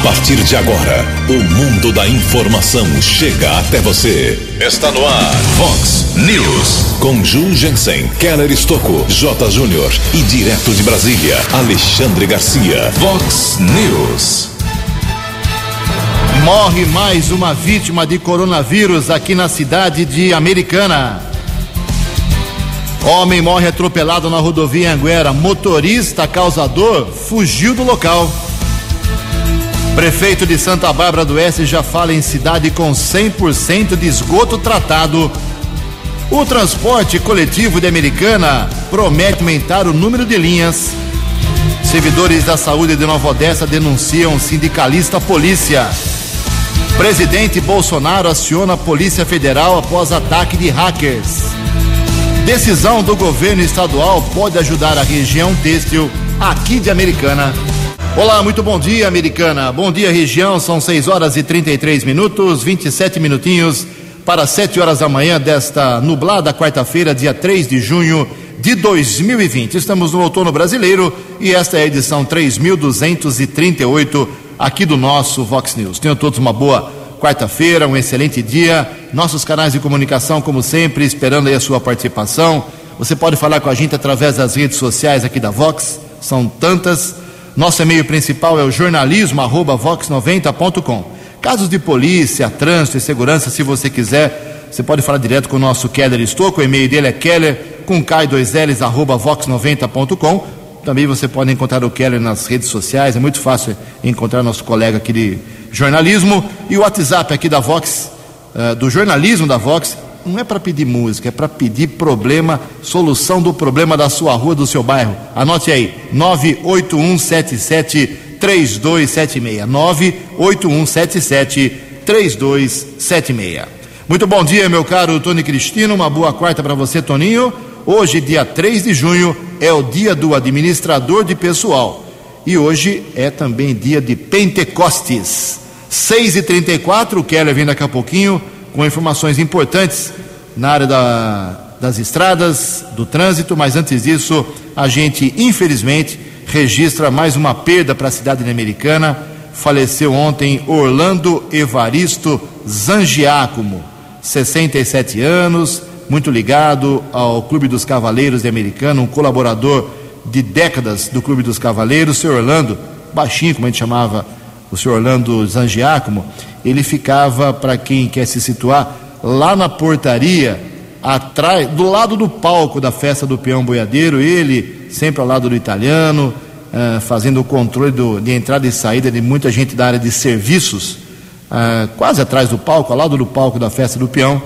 A partir de agora, o mundo da informação chega até você. Está no ar, Fox News. Com Ju Jensen, Keller Estocco, J. Júnior e direto de Brasília, Alexandre Garcia. Fox News. Morre mais uma vítima de coronavírus aqui na cidade de Americana. Homem morre atropelado na rodovia Anguera. Motorista causador fugiu do local. Prefeito de Santa Bárbara do Oeste já fala em cidade com 100% de esgoto tratado. O transporte coletivo de Americana promete aumentar o número de linhas. Servidores da saúde de Nova Odessa denunciam sindicalista polícia. Presidente Bolsonaro aciona a Polícia Federal após ataque de hackers. Decisão do governo estadual pode ajudar a região têxtil aqui de Americana. Olá, muito bom dia, Americana. Bom dia, região. São 6 horas e 33 minutos, 27 minutinhos para 7 horas da manhã desta nublada quarta-feira, dia 3 de junho de 2020. Estamos no outono brasileiro e esta é a edição 3238 aqui do nosso Vox News. Tenham todos uma boa quarta-feira, um excelente dia. Nossos canais de comunicação, como sempre, esperando aí a sua participação. Você pode falar com a gente através das redes sociais aqui da Vox, são tantas. Nosso e-mail principal é o jornalismo@vox90.com. Casos de polícia, trânsito e segurança, se você quiser, você pode falar direto com o nosso Keller Estouco. O e-mail dele é keller com k2ls arroba vox90.com. Também você pode encontrar o Keller nas redes sociais, é muito fácil encontrar nosso colega aqui de jornalismo. E o WhatsApp aqui da Vox, uh, do jornalismo da Vox, não é para pedir música, é para pedir problema, solução do problema da sua rua, do seu bairro. Anote aí, 98177 3276. 98177 3276. Muito bom dia, meu caro Tony Cristino. Uma boa quarta para você, Toninho. Hoje, dia 3 de junho, é o dia do administrador de pessoal. E hoje é também dia de Pentecostes. 6h34, o Keller vem daqui a pouquinho com informações importantes na área da, das estradas, do trânsito, mas antes disso, a gente, infelizmente, registra mais uma perda para a cidade americana. Faleceu ontem Orlando Evaristo Zangiacomo, 67 anos, muito ligado ao Clube dos Cavaleiros de Americana, um colaborador de décadas do Clube dos Cavaleiros, senhor Orlando, baixinho, como a gente chamava o senhor Orlando Zangiacomo, ele ficava, para quem quer se situar, lá na portaria, atrás, do lado do palco da festa do peão boiadeiro, ele sempre ao lado do italiano, uh, fazendo o controle do, de entrada e saída de muita gente da área de serviços, uh, quase atrás do palco, ao lado do palco da festa do peão.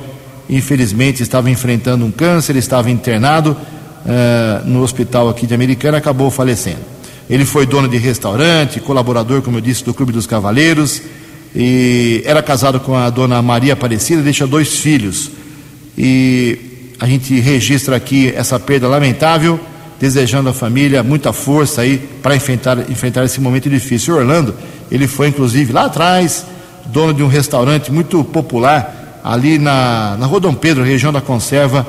Infelizmente estava enfrentando um câncer, estava internado uh, no hospital aqui de Americana, acabou falecendo. Ele foi dono de restaurante, colaborador, como eu disse, do Clube dos Cavaleiros, e era casado com a dona Maria Aparecida, deixa dois filhos. E a gente registra aqui essa perda lamentável, desejando à família muita força aí para enfrentar, enfrentar esse momento difícil. O Orlando, ele foi inclusive lá atrás, dono de um restaurante muito popular ali na, na Rua Dom Pedro, região da Conserva,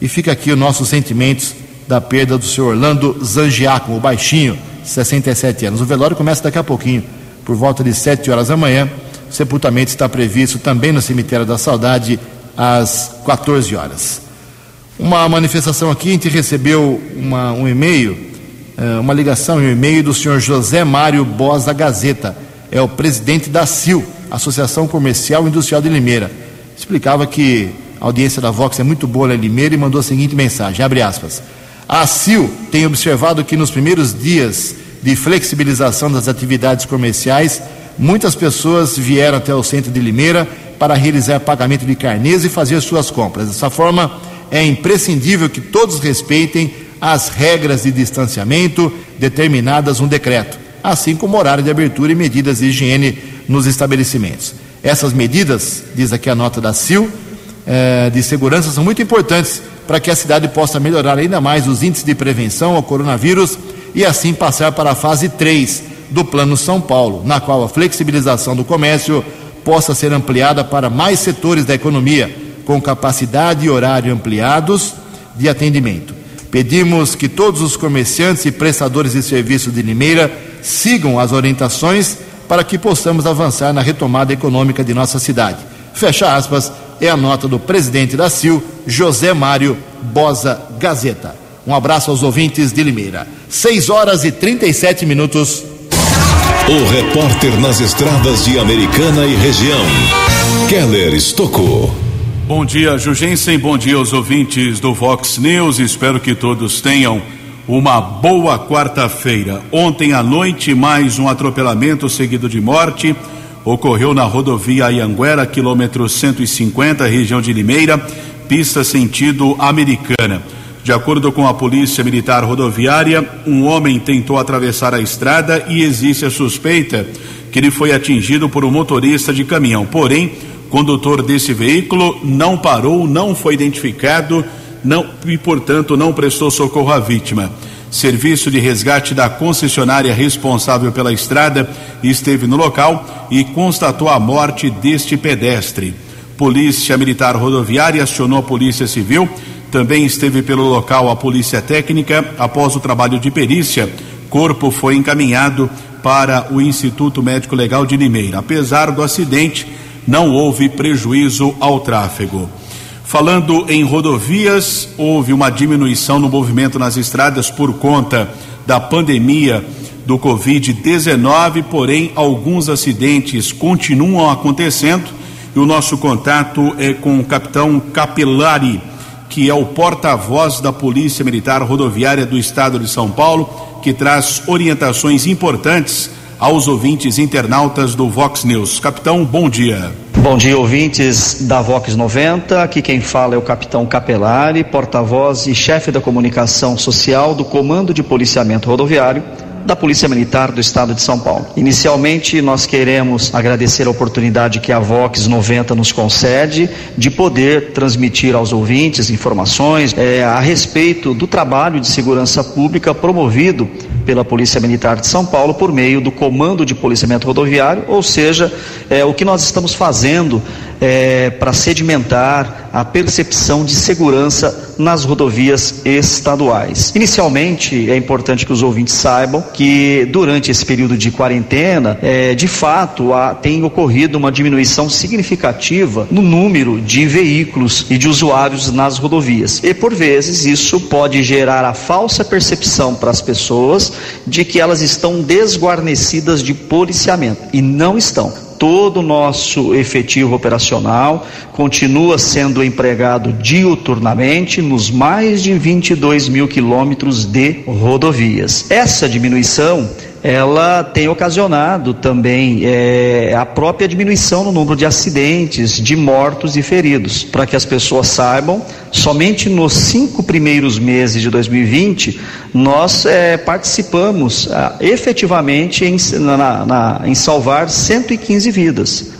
e fica aqui os nossos sentimentos da perda do senhor Orlando Zangiaco, o baixinho, 67 anos. O velório começa daqui a pouquinho, por volta de 7 horas da manhã. O sepultamento está previsto também no cemitério da Saudade, às 14 horas. Uma manifestação aqui, a gente recebeu uma, um e-mail, eh, uma ligação e um e-mail do senhor José Mário Bosa Gazeta, é o presidente da CIL, Associação Comercial e Industrial de Limeira. Explicava que a audiência da Vox é muito boa em Limeira e mandou a seguinte mensagem, abre aspas. A CIL tem observado que nos primeiros dias de flexibilização das atividades comerciais, muitas pessoas vieram até o centro de Limeira para realizar pagamento de carnês e fazer suas compras. Dessa forma, é imprescindível que todos respeitem as regras de distanciamento determinadas no decreto, assim como horário de abertura e medidas de higiene nos estabelecimentos. Essas medidas, diz aqui a nota da CIL, eh, de segurança são muito importantes para que a cidade possa melhorar ainda mais os índices de prevenção ao coronavírus e assim passar para a fase 3 do Plano São Paulo, na qual a flexibilização do comércio possa ser ampliada para mais setores da economia, com capacidade e horário ampliados de atendimento. Pedimos que todos os comerciantes e prestadores de serviços de Limeira sigam as orientações para que possamos avançar na retomada econômica de nossa cidade. Fecha aspas, é a nota do presidente da CIL, José Mário Bosa Gazeta. Um abraço aos ouvintes de Limeira. 6 horas e 37 minutos. O repórter nas estradas de Americana e região, Keller Estocou. Bom dia, Jugensen. Bom dia aos ouvintes do Vox News. Espero que todos tenham uma boa quarta-feira. Ontem à noite, mais um atropelamento seguido de morte ocorreu na rodovia Ianguera, quilômetro 150, região de Limeira, pista sentido americana. De acordo com a Polícia Militar Rodoviária, um homem tentou atravessar a estrada e existe a suspeita que ele foi atingido por um motorista de caminhão. Porém, condutor desse veículo não parou, não foi identificado não, e, portanto, não prestou socorro à vítima. Serviço de resgate da concessionária responsável pela estrada esteve no local e constatou a morte deste pedestre. Polícia Militar Rodoviária acionou a Polícia Civil, também esteve pelo local a Polícia Técnica. Após o trabalho de perícia, corpo foi encaminhado para o Instituto Médico Legal de Limeira. Apesar do acidente, não houve prejuízo ao tráfego. Falando em rodovias, houve uma diminuição no movimento nas estradas por conta da pandemia do Covid-19, porém alguns acidentes continuam acontecendo e o nosso contato é com o capitão Capelari, que é o porta-voz da Polícia Militar Rodoviária do Estado de São Paulo, que traz orientações importantes aos ouvintes internautas do Vox News. Capitão, bom dia. Bom dia, ouvintes da Vox 90. Aqui quem fala é o capitão Capelari, porta-voz e chefe da comunicação social do Comando de Policiamento Rodoviário da Polícia Militar do Estado de São Paulo. Inicialmente, nós queremos agradecer a oportunidade que a Vox 90 nos concede de poder transmitir aos ouvintes informações é, a respeito do trabalho de segurança pública promovido pela Polícia Militar de São Paulo por meio do Comando de Policiamento Rodoviário, ou seja, é, o que nós estamos fazendo é, para sedimentar a percepção de segurança nas rodovias estaduais. Inicialmente, é importante que os ouvintes saibam que durante esse período de quarentena, é, de fato, há, tem ocorrido uma diminuição significativa no número de veículos e de usuários nas rodovias. E por vezes isso pode gerar a falsa percepção para as pessoas de que elas estão desguarnecidas de policiamento e não estão todo o nosso efetivo operacional continua sendo empregado diuturnamente nos mais de 22 mil quilômetros de rodovias. Essa diminuição ela tem ocasionado também é, a própria diminuição no número de acidentes, de mortos e feridos. Para que as pessoas saibam, somente nos cinco primeiros meses de 2020, nós é, participamos ah, efetivamente em, na, na, em salvar 115 vidas.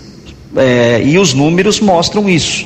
É, e os números mostram isso.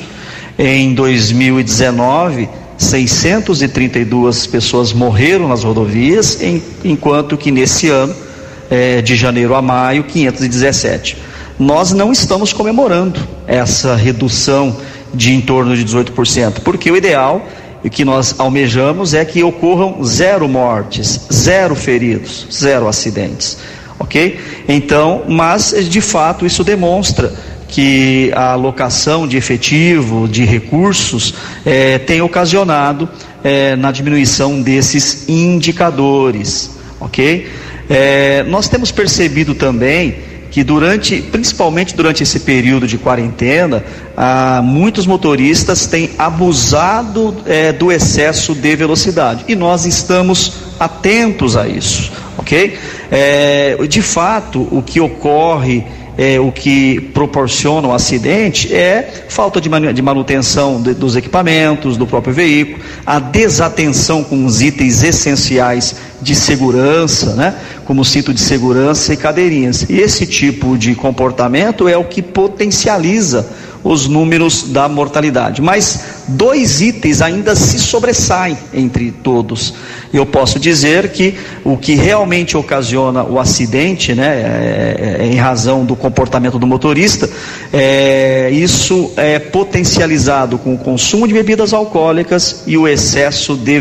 Em 2019, 632 pessoas morreram nas rodovias, enquanto que nesse ano é, de janeiro a maio, 517. Nós não estamos comemorando essa redução de em torno de 18%, porque o ideal e que nós almejamos é que ocorram zero mortes, zero feridos, zero acidentes, ok? Então, mas de fato isso demonstra que a alocação de efetivo, de recursos, é, tem ocasionado é, na diminuição desses indicadores, ok? É, nós temos percebido também que durante, principalmente durante esse período de quarentena, ah, muitos motoristas têm abusado é, do excesso de velocidade e nós estamos atentos a isso, ok? É, de fato, o que ocorre é, o que proporciona o acidente é falta de, de manutenção de, dos equipamentos, do próprio veículo, a desatenção com os itens essenciais de segurança, né? como cinto de segurança e cadeirinhas. E esse tipo de comportamento é o que potencializa os números da mortalidade. Mas dois itens ainda se sobressaem entre todos. Eu posso dizer que o que realmente ocasiona o acidente, né, é, é, em razão do comportamento do motorista, é, isso é potencializado com o consumo de bebidas alcoólicas e o excesso de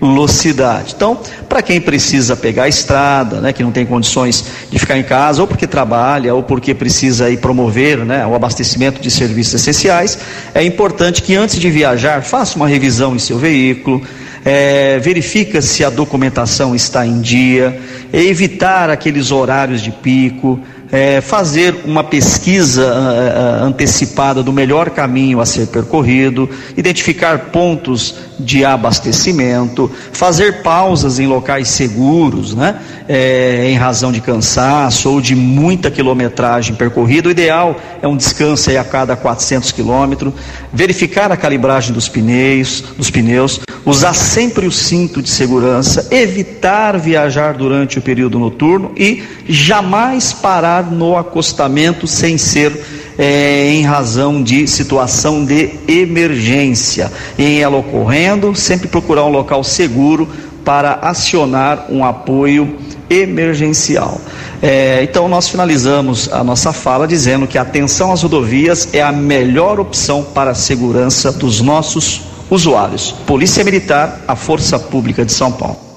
velocidade. Então, para quem precisa pegar a estrada, né, que não tem condições de ficar em casa, ou porque trabalha, ou porque precisa ir promover né, o abastecimento de serviços essenciais, é importante que antes de viajar, faça uma revisão em seu veículo, é, verifica se a documentação está em dia, evitar aqueles horários de pico, é, fazer uma pesquisa uh, antecipada do melhor caminho a ser percorrido, identificar pontos de abastecimento, fazer pausas em locais seguros, né? É, em razão de cansaço ou de muita quilometragem percorrida. O ideal é um descanso a cada 400 quilômetros, verificar a calibragem dos pneus, dos pneus, usar sempre o cinto de segurança, evitar viajar durante o período noturno e jamais parar no acostamento sem ser é, em razão de situação de emergência. Em ela ocorrendo, sempre procurar um local seguro para acionar um apoio emergencial. É, então, nós finalizamos a nossa fala dizendo que a atenção às rodovias é a melhor opção para a segurança dos nossos usuários. Polícia Militar, a Força Pública de São Paulo.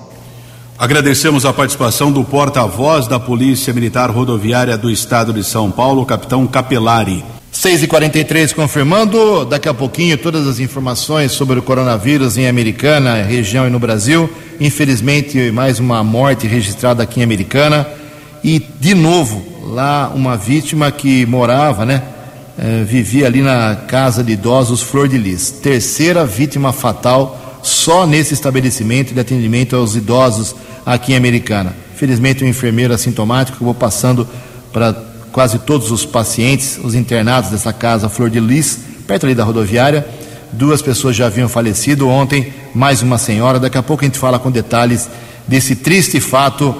Agradecemos a participação do porta-voz da Polícia Militar Rodoviária do Estado de São Paulo, capitão Capelari. 6 e 43 confirmando, daqui a pouquinho todas as informações sobre o coronavírus em Americana, região e no Brasil. Infelizmente, mais uma morte registrada aqui em Americana. E, de novo, lá uma vítima que morava, né? Eh, vivia ali na casa de idosos Flor de Lis. Terceira vítima fatal só nesse estabelecimento de atendimento aos idosos aqui em Americana. Felizmente, um enfermeiro assintomático acabou passando para quase todos os pacientes, os internados dessa casa Flor de Lis, perto ali da rodoviária. Duas pessoas já haviam falecido ontem, mais uma senhora. Daqui a pouco a gente fala com detalhes desse triste fato,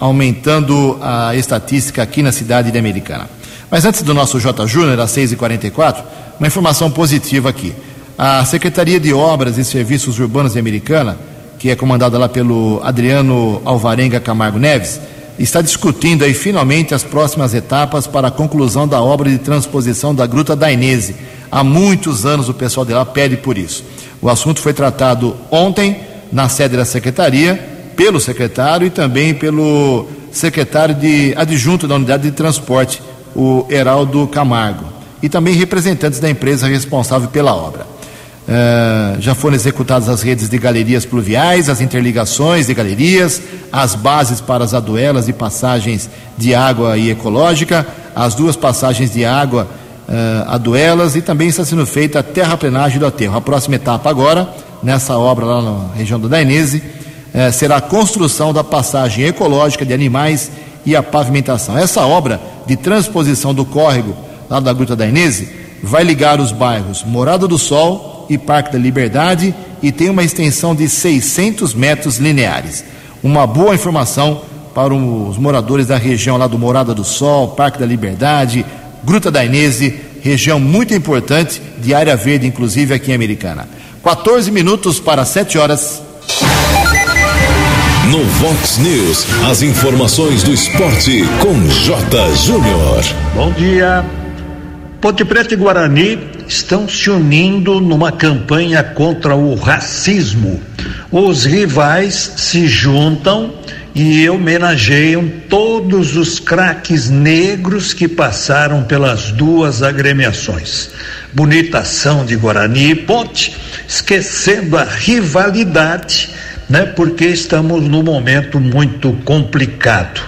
aumentando a estatística aqui na cidade de Americana. Mas antes do nosso J. Júnior, às 6h44, uma informação positiva aqui. A Secretaria de Obras e Serviços Urbanos Americana, que é comandada lá pelo Adriano Alvarenga Camargo Neves, está discutindo aí finalmente as próximas etapas para a conclusão da obra de transposição da Gruta da Inese. Há muitos anos o pessoal de lá pede por isso. O assunto foi tratado ontem na sede da secretaria, pelo secretário e também pelo secretário de adjunto da unidade de transporte, o Heraldo Camargo, e também representantes da empresa responsável pela obra. Uh, já foram executadas as redes de galerias pluviais, as interligações de galerias, as bases para as aduelas e passagens de água e ecológica, as duas passagens de água uh, aduelas e também está sendo feita a terraplenagem do aterro. A próxima etapa agora, nessa obra lá na região do Dainese, uh, será a construção da passagem ecológica de animais e a pavimentação. Essa obra de transposição do córrego lá da Gruta da Inese vai ligar os bairros Morada do Sol, e Parque da Liberdade e tem uma extensão de 600 metros lineares. Uma boa informação para os moradores da região lá do Morada do Sol, Parque da Liberdade, Gruta da Inese, região muito importante, de área verde, inclusive aqui em Americana. 14 minutos para 7 horas. No Vox News, as informações do esporte com J. Júnior. Bom dia. Ponte Preta e Guarani estão se unindo numa campanha contra o racismo. Os rivais se juntam e homenageiam todos os craques negros que passaram pelas duas agremiações. Bonita ação de Guarani e Ponte, esquecendo a rivalidade, né? Porque estamos num momento muito complicado.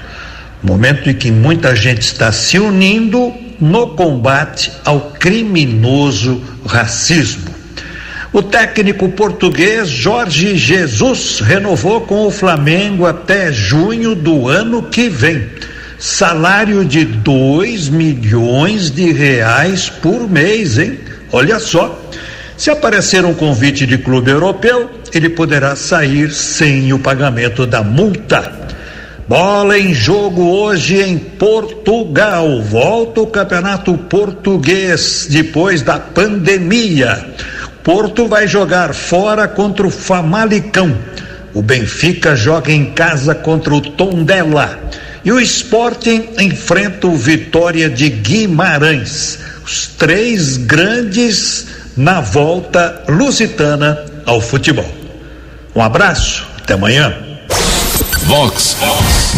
Momento em que muita gente está se unindo no combate ao criminoso racismo. O técnico português Jorge Jesus renovou com o Flamengo até junho do ano que vem. Salário de 2 milhões de reais por mês, hein? Olha só. Se aparecer um convite de clube europeu, ele poderá sair sem o pagamento da multa. Bola em jogo hoje em Portugal. Volta o campeonato português depois da pandemia. Porto vai jogar fora contra o Famalicão. O Benfica joga em casa contra o Tondela. E o Sporting enfrenta o Vitória de Guimarães. Os três grandes na volta lusitana ao futebol. Um abraço, até amanhã. Vox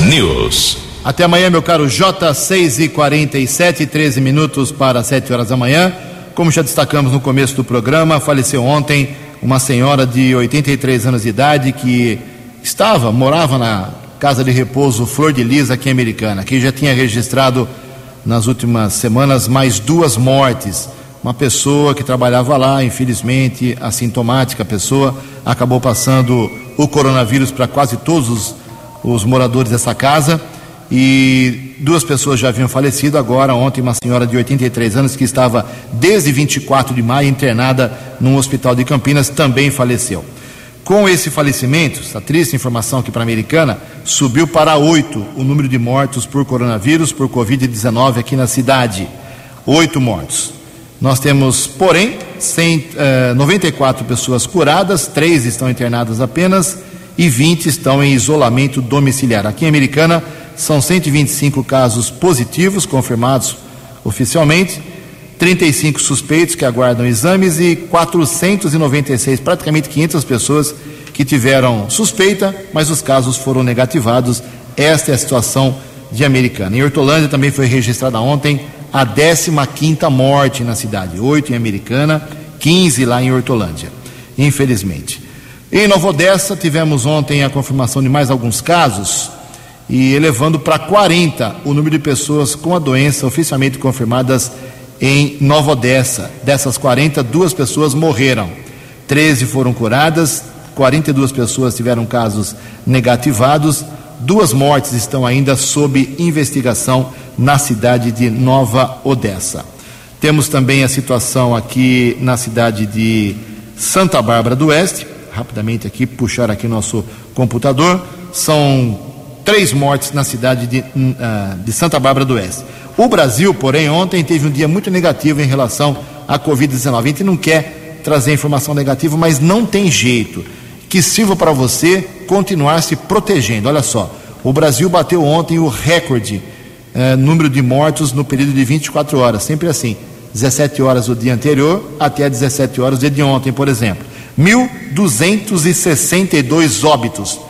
News. Até amanhã, meu caro J, 6 e 47 13 minutos para 7 horas da manhã. Como já destacamos no começo do programa, faleceu ontem uma senhora de 83 anos de idade que estava, morava na casa de repouso Flor de Lis aqui em Americana, que já tinha registrado nas últimas semanas mais duas mortes. Uma pessoa que trabalhava lá, infelizmente, assintomática pessoa, acabou passando o coronavírus para quase todos os, os moradores dessa casa e duas pessoas já haviam falecido. Agora, ontem, uma senhora de 83 anos que estava desde 24 de maio internada num hospital de Campinas também faleceu. Com esse falecimento, essa triste informação aqui para a Americana, subiu para oito o número de mortos por coronavírus, por Covid-19 aqui na cidade. Oito mortos. Nós temos, porém, 100, eh, 94 pessoas curadas, três estão internadas apenas e 20 estão em isolamento domiciliar. Aqui em Americana, são 125 casos positivos confirmados oficialmente, 35 suspeitos que aguardam exames e 496, praticamente 500 pessoas que tiveram suspeita, mas os casos foram negativados. Esta é a situação de Americana. Em Hortolândia também foi registrada ontem a 15ª morte na cidade, 8 em Americana, 15 lá em Hortolândia, infelizmente. Em Nova Odessa tivemos ontem a confirmação de mais alguns casos, e elevando para 40 o número de pessoas com a doença oficialmente confirmadas em Nova Odessa. Dessas 40, duas pessoas morreram, 13 foram curadas, 42 pessoas tiveram casos negativados, duas mortes estão ainda sob investigação na cidade de Nova Odessa. Temos também a situação aqui na cidade de Santa Bárbara do Oeste, rapidamente aqui, puxar aqui nosso computador, são três mortes na cidade de, uh, de Santa Bárbara do Oeste. O Brasil, porém, ontem teve um dia muito negativo em relação à Covid-19. A gente não quer trazer informação negativa, mas não tem jeito. Que sirva para você continuar se protegendo. Olha só, o Brasil bateu ontem o recorde uh, número de mortos no período de 24 horas, sempre assim. 17 horas o dia anterior até 17 horas o dia de ontem, por exemplo. 1.262 óbitos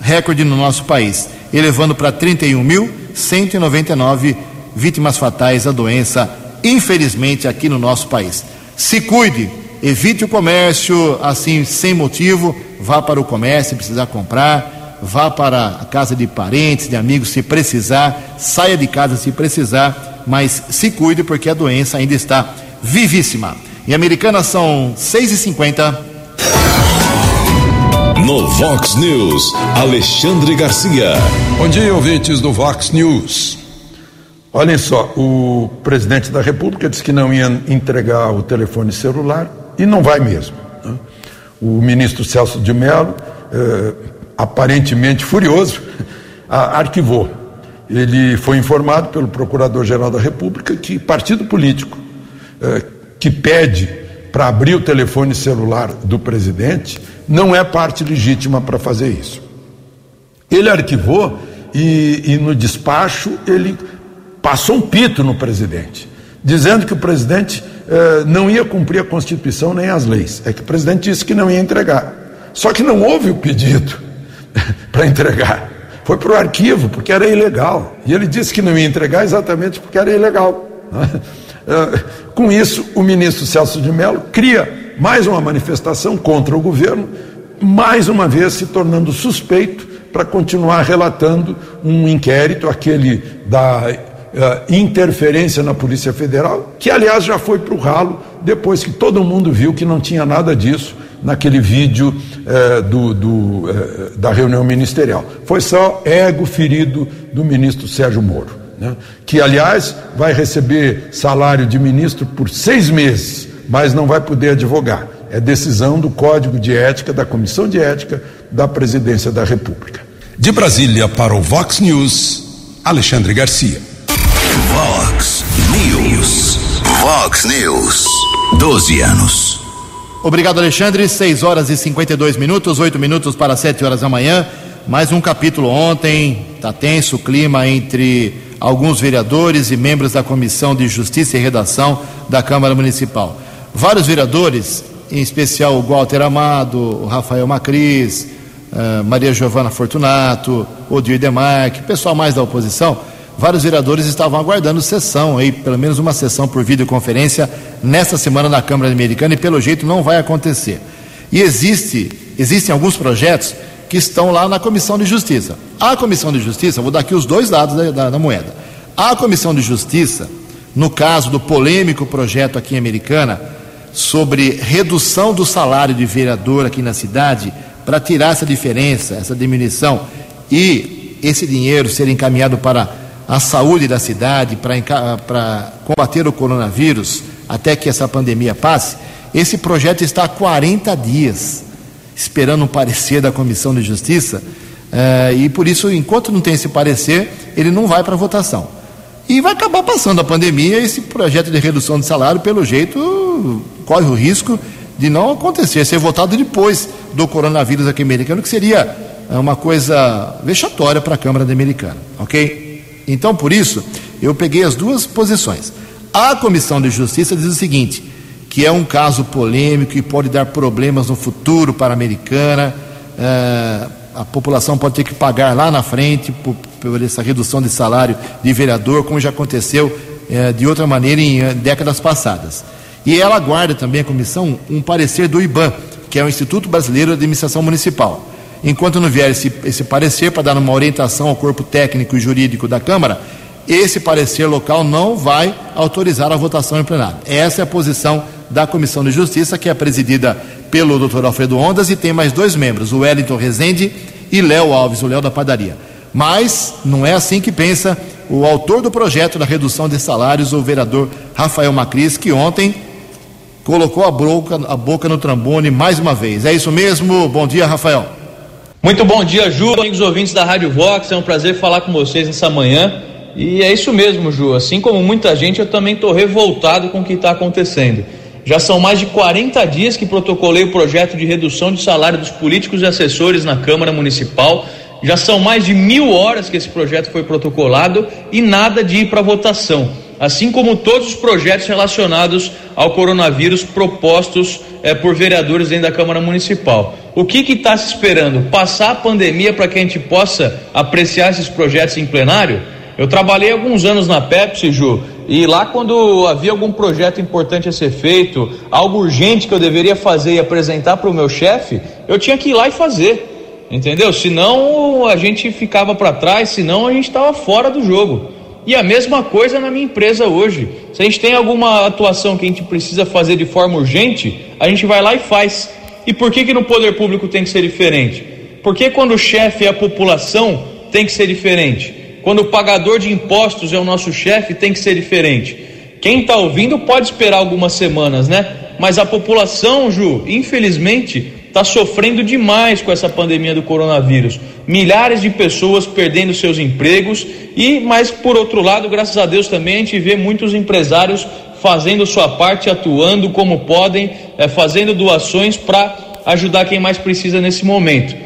recorde no nosso país, elevando para 31.199 vítimas fatais da doença, infelizmente, aqui no nosso país. Se cuide, evite o comércio assim, sem motivo, vá para o comércio se precisar comprar, vá para a casa de parentes, de amigos se precisar, saia de casa se precisar, mas se cuide porque a doença ainda está vivíssima. Em Americana são 6h50. No Vox News, Alexandre Garcia. Bom dia, ouvintes do Vox News. Olhem só, o presidente da República disse que não ia entregar o telefone celular e não vai mesmo. Né? O ministro Celso de Mello, eh, aparentemente furioso, arquivou. Ele foi informado pelo Procurador-Geral da República que partido político eh, que pede para abrir o telefone celular do presidente não é parte legítima para fazer isso. Ele arquivou e, e no despacho ele passou um pito no presidente, dizendo que o presidente eh, não ia cumprir a Constituição nem as leis. É que o presidente disse que não ia entregar. Só que não houve o pedido para entregar. Foi para o arquivo, porque era ilegal. E ele disse que não ia entregar exatamente porque era ilegal. Eh, com isso, o ministro Celso de Mello cria mais uma manifestação contra o governo, mais uma vez se tornando suspeito para continuar relatando um inquérito, aquele da uh, interferência na Polícia Federal, que aliás já foi para o ralo depois que todo mundo viu que não tinha nada disso naquele vídeo uh, do, do, uh, da reunião ministerial. Foi só ego ferido do ministro Sérgio Moro, né? que aliás vai receber salário de ministro por seis meses mas não vai poder advogar. É decisão do Código de Ética, da Comissão de Ética da Presidência da República. De Brasília para o Vox News, Alexandre Garcia. Vox News. Vox News. 12 anos. Obrigado, Alexandre. 6 horas e 52 minutos, 8 minutos para 7 horas da manhã. Mais um capítulo ontem. Está tenso o clima entre alguns vereadores e membros da Comissão de Justiça e Redação da Câmara Municipal. Vários vereadores em especial o Walter Amado, o Rafael Macris, uh, Maria Giovana Fortunato, Odir Demarque, pessoal mais da oposição, vários vereadores estavam aguardando sessão, aí, pelo menos uma sessão por videoconferência nesta semana na Câmara Americana e pelo jeito não vai acontecer. E existe, existem alguns projetos que estão lá na Comissão de Justiça. A Comissão de Justiça, vou dar aqui os dois lados da, da, da moeda. A Comissão de Justiça, no caso do polêmico projeto aqui em Americana, sobre redução do salário de vereador aqui na cidade, para tirar essa diferença, essa diminuição, e esse dinheiro ser encaminhado para a saúde da cidade, para combater o coronavírus, até que essa pandemia passe, esse projeto está há 40 dias esperando um parecer da Comissão de Justiça, eh, e por isso, enquanto não tem esse parecer, ele não vai para votação. E vai acabar passando a pandemia, esse projeto de redução de salário, pelo jeito, corre o risco de não acontecer, ser votado depois do coronavírus aqui americano, que seria eh, uma coisa vexatória para a Câmara Americana, ok? Então, por isso, eu peguei as duas posições. A Comissão de Justiça diz o seguinte: que é um caso polêmico e pode dar problemas no futuro para a americana. É, a população pode ter que pagar lá na frente por, por essa redução de salário de vereador, como já aconteceu é, de outra maneira em é, décadas passadas. E ela aguarda também a comissão um parecer do IBAN, que é o Instituto Brasileiro de Administração Municipal. Enquanto não vier esse, esse parecer para dar uma orientação ao corpo técnico e jurídico da Câmara, esse parecer local não vai autorizar a votação em plenário. Essa é a posição da Comissão de Justiça, que é presidida pelo Dr. Alfredo Ondas e tem mais dois membros, o Wellington Rezende e Léo Alves, o Léo da Padaria. Mas não é assim que pensa o autor do projeto da redução de salários, o vereador Rafael Macris, que ontem colocou a boca, a boca no trambone mais uma vez. É isso mesmo? Bom dia, Rafael. Muito bom dia, Ju, amigos ouvintes da Rádio Vox. É um prazer falar com vocês nessa manhã. E é isso mesmo, Ju. Assim como muita gente, eu também estou revoltado com o que está acontecendo. Já são mais de 40 dias que protocolei o projeto de redução de salário dos políticos e assessores na Câmara Municipal. Já são mais de mil horas que esse projeto foi protocolado e nada de ir para votação. Assim como todos os projetos relacionados ao coronavírus propostos é, por vereadores dentro da Câmara Municipal. O que está se esperando? Passar a pandemia para que a gente possa apreciar esses projetos em plenário? Eu trabalhei alguns anos na Pepsi, Ju, e lá quando havia algum projeto importante a ser feito, algo urgente que eu deveria fazer e apresentar para o meu chefe, eu tinha que ir lá e fazer. Entendeu? Senão a gente ficava para trás, senão a gente estava fora do jogo. E a mesma coisa na minha empresa hoje. Se a gente tem alguma atuação que a gente precisa fazer de forma urgente, a gente vai lá e faz. E por que, que no poder público tem que ser diferente? Porque quando o chefe é a população, tem que ser diferente. Quando o pagador de impostos é o nosso chefe, tem que ser diferente. Quem está ouvindo pode esperar algumas semanas, né? Mas a população, Ju, infelizmente, está sofrendo demais com essa pandemia do coronavírus. Milhares de pessoas perdendo seus empregos e, mas por outro lado, graças a Deus também a gente vê muitos empresários fazendo sua parte, atuando como podem, é, fazendo doações para ajudar quem mais precisa nesse momento.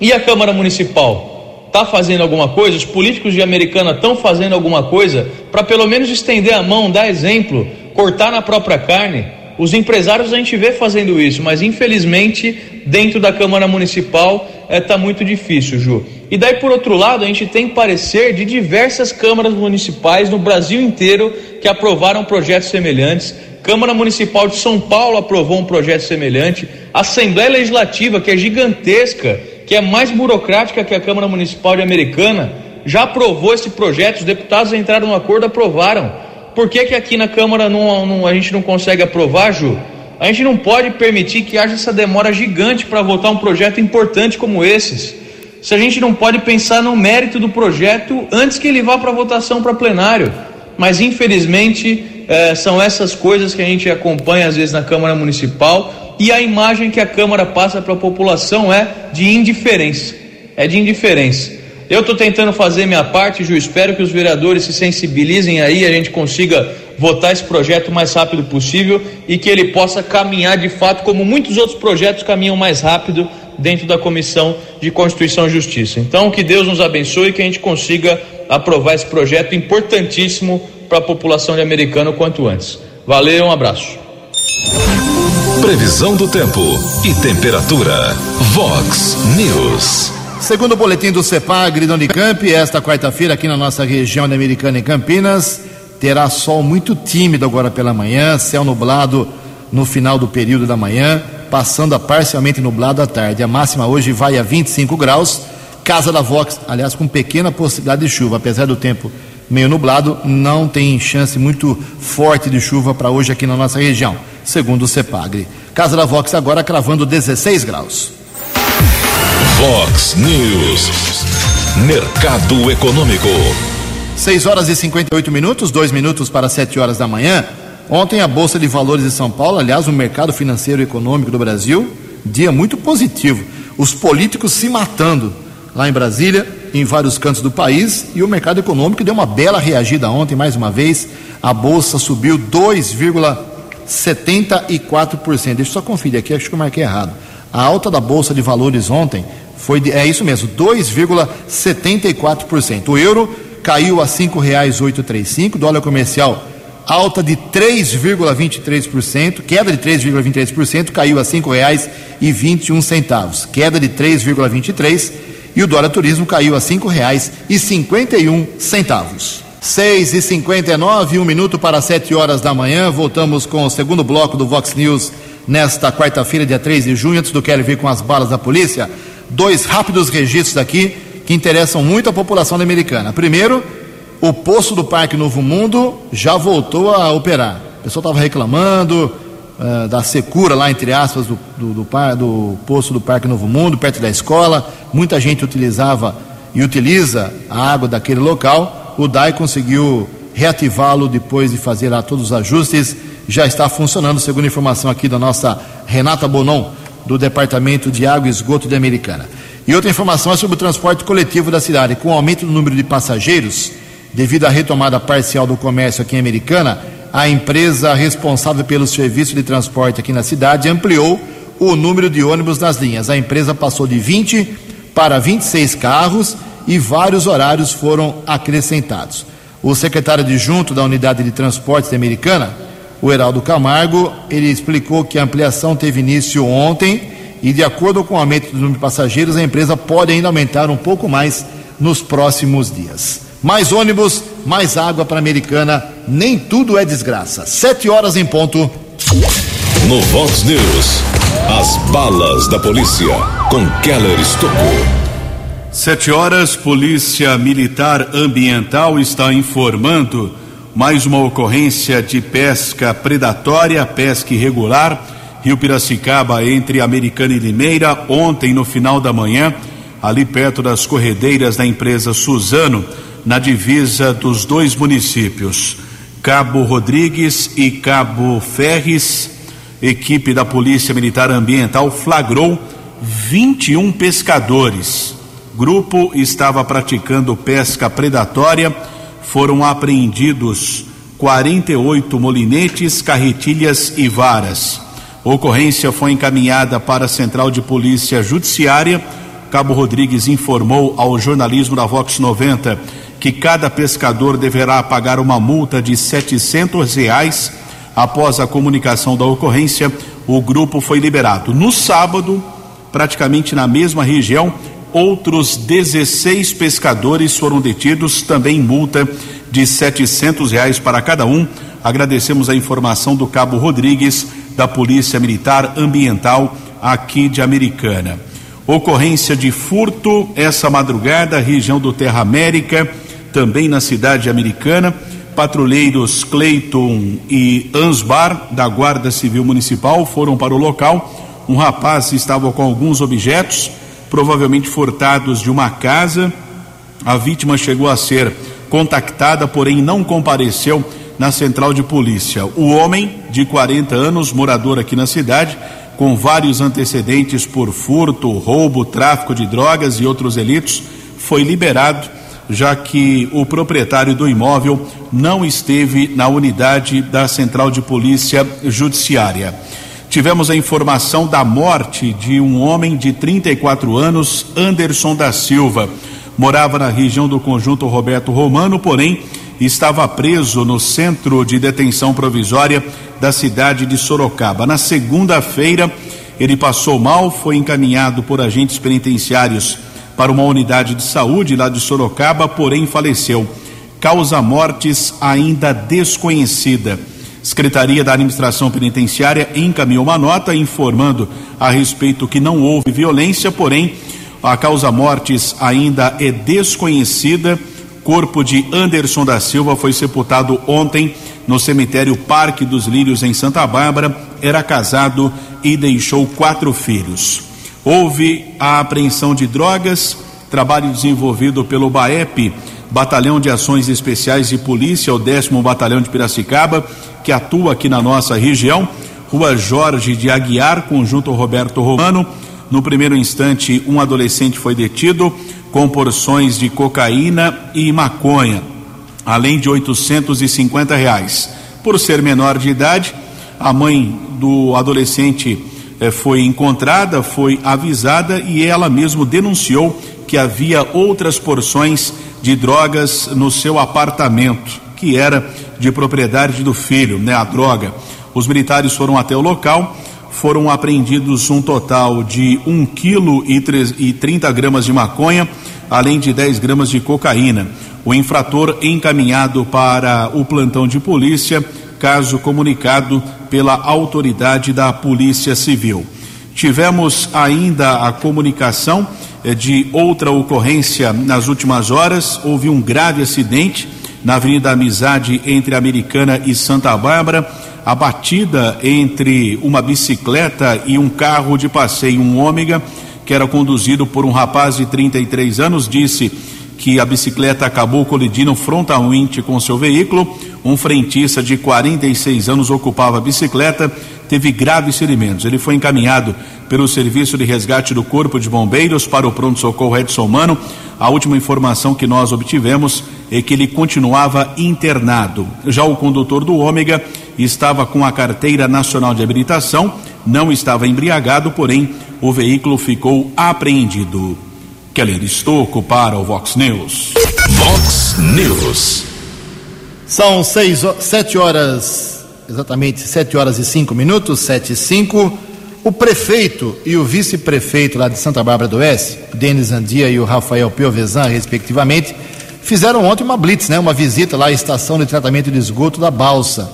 E a Câmara Municipal? Está fazendo alguma coisa, os políticos de Americana estão fazendo alguma coisa para pelo menos estender a mão, dar exemplo, cortar na própria carne. Os empresários a gente vê fazendo isso, mas infelizmente dentro da Câmara Municipal está é, tá muito difícil, Ju. E daí por outro lado, a gente tem parecer de diversas câmaras municipais no Brasil inteiro que aprovaram projetos semelhantes. Câmara Municipal de São Paulo aprovou um projeto semelhante. Assembleia Legislativa, que é gigantesca, que é mais burocrática que a Câmara Municipal de Americana, já aprovou esse projeto, os deputados entraram no acordo, aprovaram. Por que, que aqui na Câmara não, não, a gente não consegue aprovar, Ju? A gente não pode permitir que haja essa demora gigante para votar um projeto importante como esses. Se a gente não pode pensar no mérito do projeto antes que ele vá para votação para plenário. Mas infelizmente eh, são essas coisas que a gente acompanha às vezes na Câmara Municipal e a imagem que a Câmara passa para a população é de indiferença. É de indiferença. Eu estou tentando fazer minha parte, Ju, espero que os vereadores se sensibilizem aí, a gente consiga votar esse projeto o mais rápido possível e que ele possa caminhar de fato, como muitos outros projetos caminham mais rápido dentro da Comissão de Constituição e Justiça. Então, que Deus nos abençoe e que a gente consiga aprovar esse projeto importantíssimo para a população de Americano quanto antes. Valeu, um abraço. Previsão do tempo e temperatura. Vox News. Segundo o boletim do CEPAG da Unicamp, esta quarta-feira aqui na nossa região de Americana em Campinas, terá sol muito tímido agora pela manhã, céu nublado no final do período da manhã, passando a parcialmente nublado à tarde. A máxima hoje vai a 25 graus. Casa da Vox, aliás, com pequena possibilidade de chuva, apesar do tempo meio nublado, não tem chance muito forte de chuva para hoje aqui na nossa região, segundo o CEPAGRE. Casa da Vox agora cravando 16 graus. Vox News. Mercado Econômico. 6 horas e 58 minutos, dois minutos para 7 horas da manhã. Ontem a Bolsa de Valores de São Paulo, aliás, o mercado financeiro e econômico do Brasil, dia muito positivo. Os políticos se matando lá em Brasília, em vários cantos do país, e o mercado econômico deu uma bela reagida ontem, mais uma vez. A Bolsa subiu 2,74%. Deixa eu só conferir aqui, acho que eu marquei errado. A alta da Bolsa de Valores ontem foi de, é isso mesmo, 2,74%. O euro caiu a R$ 5,835, dólar comercial alta de 3,23%, queda de 3,23%, caiu a R$ 5,21, queda de 3,23% e o dólar turismo caiu a R$ 5,51. 6 e 59 um minuto para 7 horas da manhã. Voltamos com o segundo bloco do Vox News nesta quarta-feira, dia 3 de junho. Antes do Quero vir com as balas da polícia, dois rápidos registros aqui que interessam muito a população americana. Primeiro, o poço do Parque Novo Mundo já voltou a operar. O pessoal estava reclamando uh, da secura lá, entre aspas, do, do, do, do poço do Parque Novo Mundo, perto da escola. Muita gente utilizava e utiliza a água daquele local. O DAI conseguiu reativá-lo depois de fazer lá todos os ajustes. Já está funcionando, segundo informação aqui da nossa Renata Bonon, do Departamento de Água e Esgoto de Americana. E outra informação é sobre o transporte coletivo da cidade. Com o aumento do número de passageiros, devido à retomada parcial do comércio aqui em Americana, a empresa responsável pelo serviço de transporte aqui na cidade ampliou o número de ônibus nas linhas. A empresa passou de 20 para 26 carros e vários horários foram acrescentados. O secretário adjunto da unidade de transportes Americana, o Heraldo Camargo, ele explicou que a ampliação teve início ontem e, de acordo com o aumento do número de passageiros, a empresa pode ainda aumentar um pouco mais nos próximos dias. Mais ônibus, mais água para a Americana, nem tudo é desgraça. Sete horas em ponto. No Vox News, as balas da polícia com Keller Estocou. Sete horas, Polícia Militar Ambiental está informando mais uma ocorrência de pesca predatória, pesca irregular, Rio Piracicaba entre Americana e Limeira, ontem no final da manhã, ali perto das corredeiras da empresa Suzano, na divisa dos dois municípios, Cabo Rodrigues e Cabo Ferres. Equipe da Polícia Militar Ambiental flagrou 21 pescadores. Grupo estava praticando pesca predatória. Foram apreendidos 48 molinetes, carretilhas e varas. Ocorrência foi encaminhada para a Central de Polícia Judiciária. Cabo Rodrigues informou ao jornalismo da Vox 90 que cada pescador deverá pagar uma multa de setecentos reais. Após a comunicação da ocorrência, o grupo foi liberado. No sábado, praticamente na mesma região, outros 16 pescadores foram detidos, também multa de setecentos reais para cada um. Agradecemos a informação do Cabo Rodrigues, da Polícia Militar Ambiental aqui de Americana. Ocorrência de furto essa madrugada, região do Terra América também na cidade americana. Patrulheiros Cleiton e Ansbar, da Guarda Civil Municipal, foram para o local. Um rapaz estava com alguns objetos, provavelmente furtados de uma casa. A vítima chegou a ser contactada, porém não compareceu na central de polícia. O homem, de 40 anos, morador aqui na cidade, com vários antecedentes por furto, roubo, tráfico de drogas e outros delitos, foi liberado já que o proprietário do imóvel não esteve na unidade da Central de Polícia Judiciária. Tivemos a informação da morte de um homem de 34 anos, Anderson da Silva. Morava na região do conjunto Roberto Romano, porém estava preso no centro de detenção provisória da cidade de Sorocaba. Na segunda-feira, ele passou mal, foi encaminhado por agentes penitenciários para uma unidade de saúde lá de Sorocaba, porém faleceu. Causa mortes ainda desconhecida. Secretaria da Administração Penitenciária encaminhou uma nota informando a respeito que não houve violência, porém a causa mortes ainda é desconhecida. Corpo de Anderson da Silva foi sepultado ontem no cemitério Parque dos Lírios em Santa Bárbara. Era casado e deixou quatro filhos. Houve a apreensão de drogas, trabalho desenvolvido pelo BAEP, Batalhão de Ações Especiais de Polícia, o décimo Batalhão de Piracicaba, que atua aqui na nossa região. Rua Jorge de Aguiar, conjunto Roberto Romano. No primeiro instante, um adolescente foi detido com porções de cocaína e maconha, além de 850 reais. Por ser menor de idade, a mãe do adolescente foi encontrada, foi avisada e ela mesmo denunciou que havia outras porções de drogas no seu apartamento, que era de propriedade do filho, né, a droga. Os militares foram até o local foram apreendidos um total de 1 quilo e 30 gramas de maconha, além de 10 gramas de cocaína. O infrator encaminhado para o plantão de polícia, caso comunicado pela autoridade da Polícia Civil. Tivemos ainda a comunicação eh, de outra ocorrência nas últimas horas. Houve um grave acidente na Avenida Amizade entre Americana e Santa Bárbara a batida entre uma bicicleta e um carro de passeio, um ômega, que era conduzido por um rapaz de 33 anos, disse que a bicicleta acabou colidindo frontalmente com seu veículo. Um frentista de 46 anos ocupava a bicicleta, teve graves ferimentos. Ele foi encaminhado pelo Serviço de Resgate do Corpo de Bombeiros para o pronto-socorro Edson Mano. A última informação que nós obtivemos é que ele continuava internado. Já o condutor do Ômega estava com a carteira nacional de habilitação, não estava embriagado, porém o veículo ficou apreendido. Keller Estocco para o Vox News. Vox News. São seis, sete horas, exatamente sete horas e cinco minutos, sete e cinco. O prefeito e o vice-prefeito lá de Santa Bárbara do Oeste, Denis Andia e o Rafael Piovesan, respectivamente, fizeram ontem uma blitz, né, uma visita lá à estação de tratamento de esgoto da Balsa.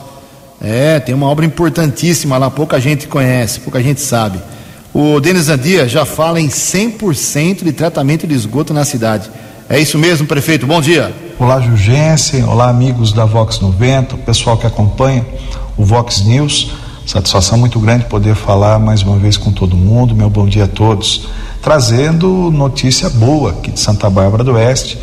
É, tem uma obra importantíssima lá, pouca gente conhece, pouca gente sabe. O Denis Andia já fala em 100% de tratamento de esgoto na cidade. É isso mesmo, prefeito? Bom dia. Olá, Jugensen. Olá, amigos da Vox 90, o pessoal que acompanha o Vox News. Satisfação muito grande poder falar mais uma vez com todo mundo. Meu bom dia a todos. Trazendo notícia boa aqui de Santa Bárbara do Oeste.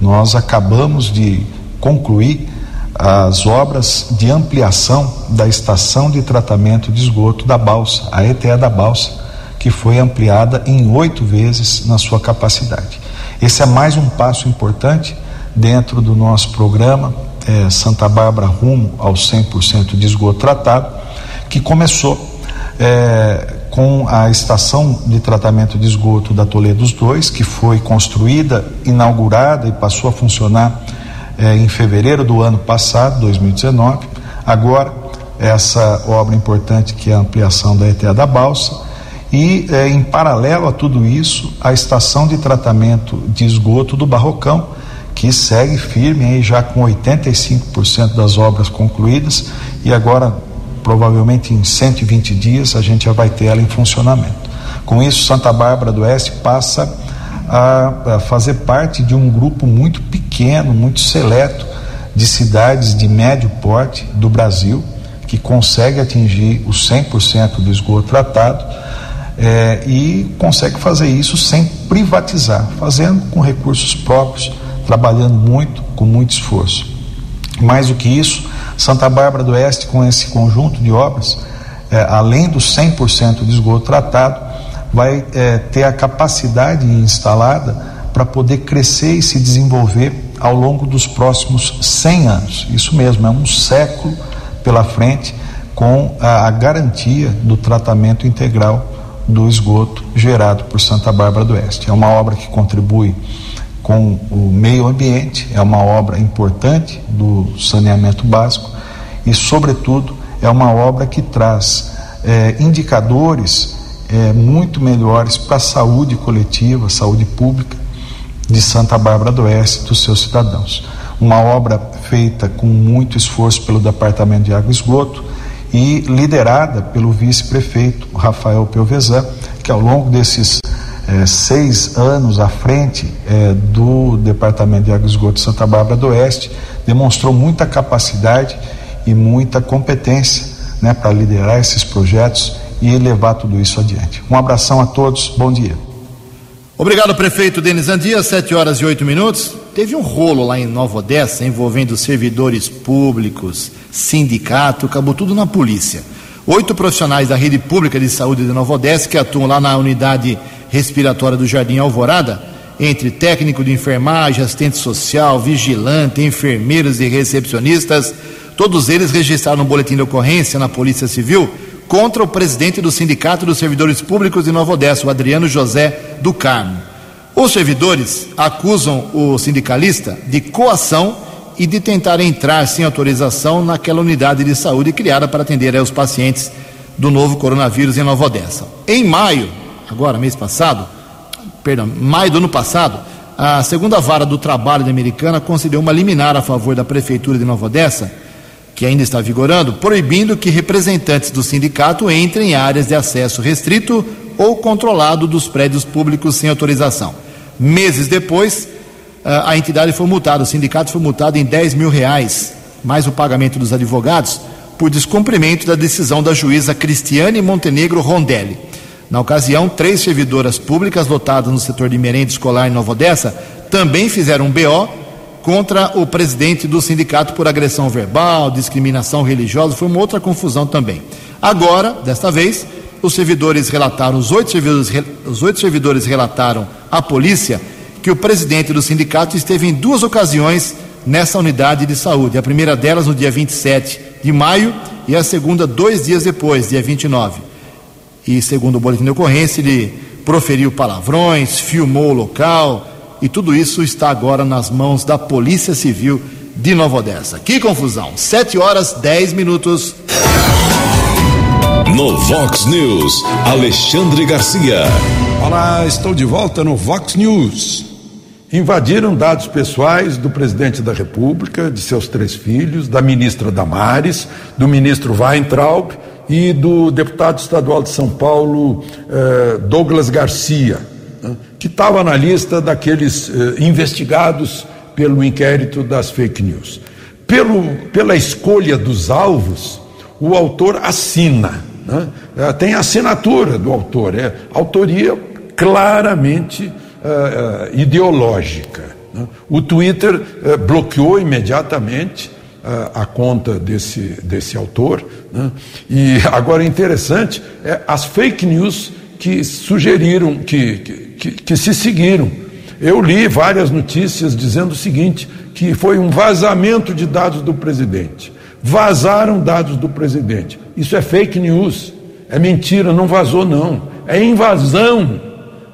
Nós acabamos de concluir as obras de ampliação da estação de tratamento de esgoto da Balsa, a ETA da Balsa, que foi ampliada em oito vezes na sua capacidade. Esse é mais um passo importante dentro do nosso programa é, Santa Bárbara rumo ao 100% de esgoto tratado, que começou é, com a estação de tratamento de esgoto da Toledos 2, que foi construída, inaugurada e passou a funcionar é, em fevereiro do ano passado, 2019. Agora, essa obra importante que é a ampliação da ETA da Balsa. E, é, em paralelo a tudo isso, a estação de tratamento de esgoto do Barrocão, que segue firme aí já com 85% das obras concluídas e agora provavelmente em 120 dias a gente já vai ter ela em funcionamento. Com isso, Santa Bárbara do Oeste passa a, a fazer parte de um grupo muito pequeno, muito seleto de cidades de médio porte do Brasil que consegue atingir os 100% do esgoto tratado é, e consegue fazer isso sem privatizar, fazendo com recursos próprios, trabalhando muito, com muito esforço. Mais do que isso, Santa Bárbara do Oeste, com esse conjunto de obras, é, além dos 100% de esgoto tratado, vai é, ter a capacidade instalada para poder crescer e se desenvolver ao longo dos próximos 100 anos. Isso mesmo, é um século pela frente com a, a garantia do tratamento integral do esgoto gerado por Santa Bárbara do Oeste. É uma obra que contribui com o meio ambiente, é uma obra importante do saneamento básico e, sobretudo, é uma obra que traz é, indicadores é, muito melhores para a saúde coletiva, saúde pública de Santa Bárbara do Oeste, dos seus cidadãos. Uma obra feita com muito esforço pelo Departamento de Água e Esgoto e liderada pelo vice-prefeito Rafael Pelvezan, que ao longo desses é, seis anos à frente é, do Departamento de Água e Esgoto de Santa Bárbara do Oeste, demonstrou muita capacidade e muita competência né, para liderar esses projetos e levar tudo isso adiante. Um abração a todos, bom dia. Obrigado, prefeito Denis Andia, 7 horas e 8 minutos. Teve um rolo lá em Nova Odessa envolvendo servidores públicos, sindicato, acabou tudo na polícia. Oito profissionais da rede pública de saúde de Nova Odessa que atuam lá na unidade respiratória do Jardim Alvorada, entre técnico de enfermagem, assistente social, vigilante, enfermeiros e recepcionistas, todos eles registraram um boletim de ocorrência na Polícia Civil contra o presidente do Sindicato dos Servidores Públicos de Nova Odessa, o Adriano José do Carmo. Os servidores acusam o sindicalista de coação e de tentar entrar sem autorização naquela unidade de saúde criada para atender os pacientes do novo coronavírus em Nova Odessa. Em maio, agora mês passado, perdão, maio do ano passado, a segunda vara do trabalho da Americana concedeu uma liminar a favor da prefeitura de Nova Odessa, que ainda está vigorando, proibindo que representantes do sindicato entrem em áreas de acesso restrito ou controlado dos prédios públicos sem autorização. Meses depois, a entidade foi multada, o sindicato foi multado em 10 mil reais, mais o pagamento dos advogados, por descumprimento da decisão da juíza Cristiane Montenegro Rondelli. Na ocasião, três servidoras públicas lotadas no setor de merenda escolar em Nova Odessa também fizeram um BO contra o presidente do sindicato por agressão verbal, discriminação religiosa, foi uma outra confusão também. Agora, desta vez, os servidores relataram, os oito servidores, os oito servidores relataram à polícia que o presidente do sindicato esteve em duas ocasiões nessa unidade de saúde. A primeira delas no dia 27 de maio e a segunda dois dias depois, dia 29 e, segundo o boletim de ocorrência, ele proferiu palavrões, filmou o local e tudo isso está agora nas mãos da Polícia Civil de Nova Odessa. Que confusão! 7 horas 10 minutos. No Vox News, Alexandre Garcia. Olá, estou de volta no Vox News. Invadiram dados pessoais do presidente da República, de seus três filhos, da ministra Damares, do ministro Weintraub e do deputado estadual de São Paulo, eh, Douglas Garcia, que estava na lista daqueles eh, investigados pelo inquérito das fake news. Pelo, pela escolha dos alvos, o autor assina, né, eh, tem assinatura do autor, é autoria claramente ideológica. Né. O Twitter bloqueou imediatamente a, a conta desse, desse autor. Né? E agora é interessante é as fake news que sugeriram, que, que, que se seguiram. Eu li várias notícias dizendo o seguinte: que foi um vazamento de dados do presidente. Vazaram dados do presidente. Isso é fake news. É mentira, não vazou, não. É invasão.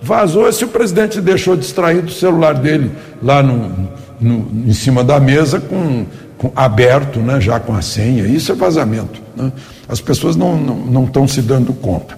Vazou é se o presidente deixou distraído o celular dele lá no, no, em cima da mesa com com, aberto, né, já com a senha. Isso é vazamento. Né? As pessoas não estão não, não se dando conta.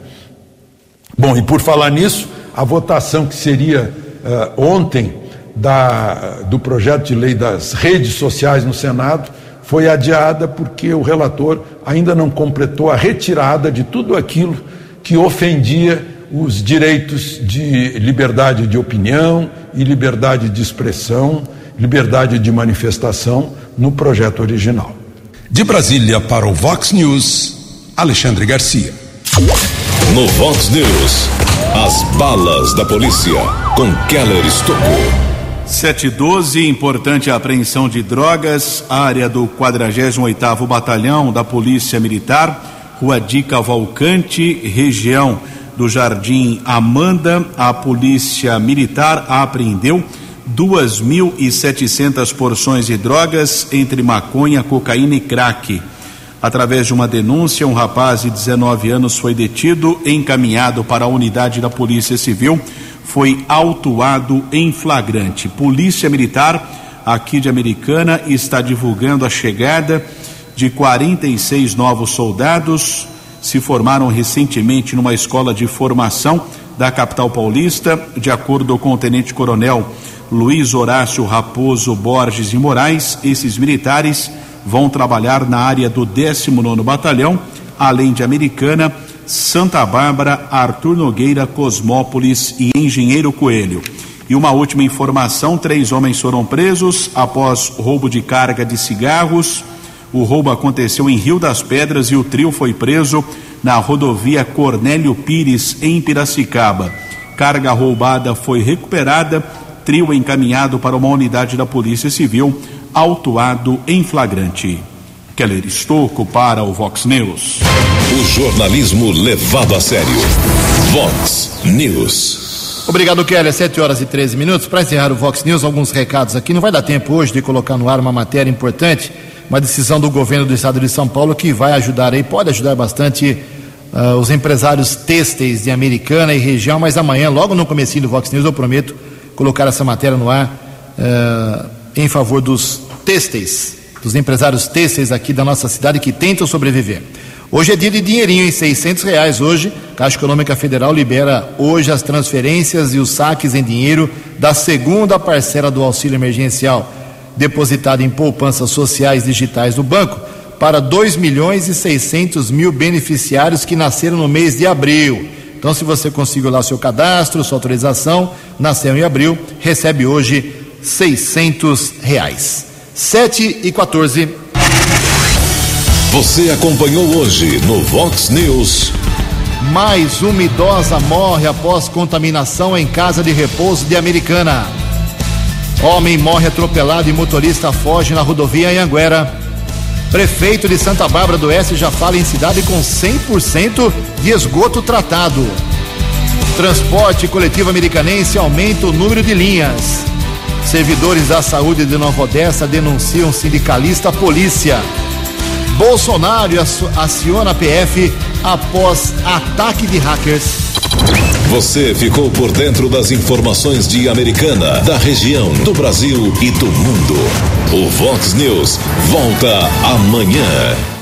Bom, e por falar nisso, a votação que seria uh, ontem da, do projeto de lei das redes sociais no Senado foi adiada porque o relator ainda não completou a retirada de tudo aquilo que ofendia os direitos de liberdade de opinião e liberdade de expressão, liberdade de manifestação no projeto original. De Brasília para o Vox News, Alexandre Garcia. No Vox News, as balas da polícia com Keller Estocou. 712, importante apreensão de drogas, área do 48º Batalhão da Polícia Militar, Rua Di Cavalcante, região do Jardim Amanda, a Polícia Militar apreendeu 2.700 porções de drogas entre maconha, cocaína e crack. Através de uma denúncia, um rapaz de 19 anos foi detido, encaminhado para a unidade da Polícia Civil, foi autuado em flagrante. Polícia Militar aqui de Americana está divulgando a chegada de 46 novos soldados. Se formaram recentemente numa escola de formação da capital paulista, de acordo com o tenente-coronel Luiz Horácio Raposo Borges de Moraes. Esses militares vão trabalhar na área do 19 Batalhão, além de Americana, Santa Bárbara, Arthur Nogueira, Cosmópolis e Engenheiro Coelho. E uma última informação: três homens foram presos após roubo de carga de cigarros. O roubo aconteceu em Rio das Pedras e o trio foi preso na rodovia Cornélio Pires, em Piracicaba. Carga roubada foi recuperada, trio encaminhado para uma unidade da Polícia Civil, autuado em flagrante. Keller Estocco para o Vox News. O jornalismo levado a sério. Vox News. Obrigado, Keller. 7 horas e 13 minutos. Para encerrar o Vox News, alguns recados aqui. Não vai dar tempo hoje de colocar no ar uma matéria importante uma decisão do governo do estado de São Paulo que vai ajudar aí, pode ajudar bastante uh, os empresários têxteis de Americana e região, mas amanhã, logo no comecinho do Vox News, eu prometo colocar essa matéria no ar uh, em favor dos têxteis, dos empresários têxteis aqui da nossa cidade que tentam sobreviver. Hoje é dia de dinheirinho, em 600 reais hoje. Caixa Econômica Federal libera hoje as transferências e os saques em dinheiro da segunda parcela do auxílio emergencial depositado em poupanças sociais digitais do banco para 2 milhões e 600 mil beneficiários que nasceram no mês de abril. Então, se você conseguiu lá seu cadastro, sua autorização, nasceu em abril, recebe hoje 600 reais. 7 e 14. Você acompanhou hoje no Vox News. Mais uma idosa morre após contaminação em casa de repouso de Americana. Homem morre atropelado e motorista foge na rodovia Anhanguera. Prefeito de Santa Bárbara do Oeste já fala em cidade com 100% de esgoto tratado. Transporte coletivo americanense aumenta o número de linhas. Servidores da saúde de Nova Odessa denunciam sindicalista polícia. Bolsonaro aciona a PF após ataque de hackers. Você ficou por dentro das informações de Americana, da região, do Brasil e do mundo. O Vox News volta amanhã.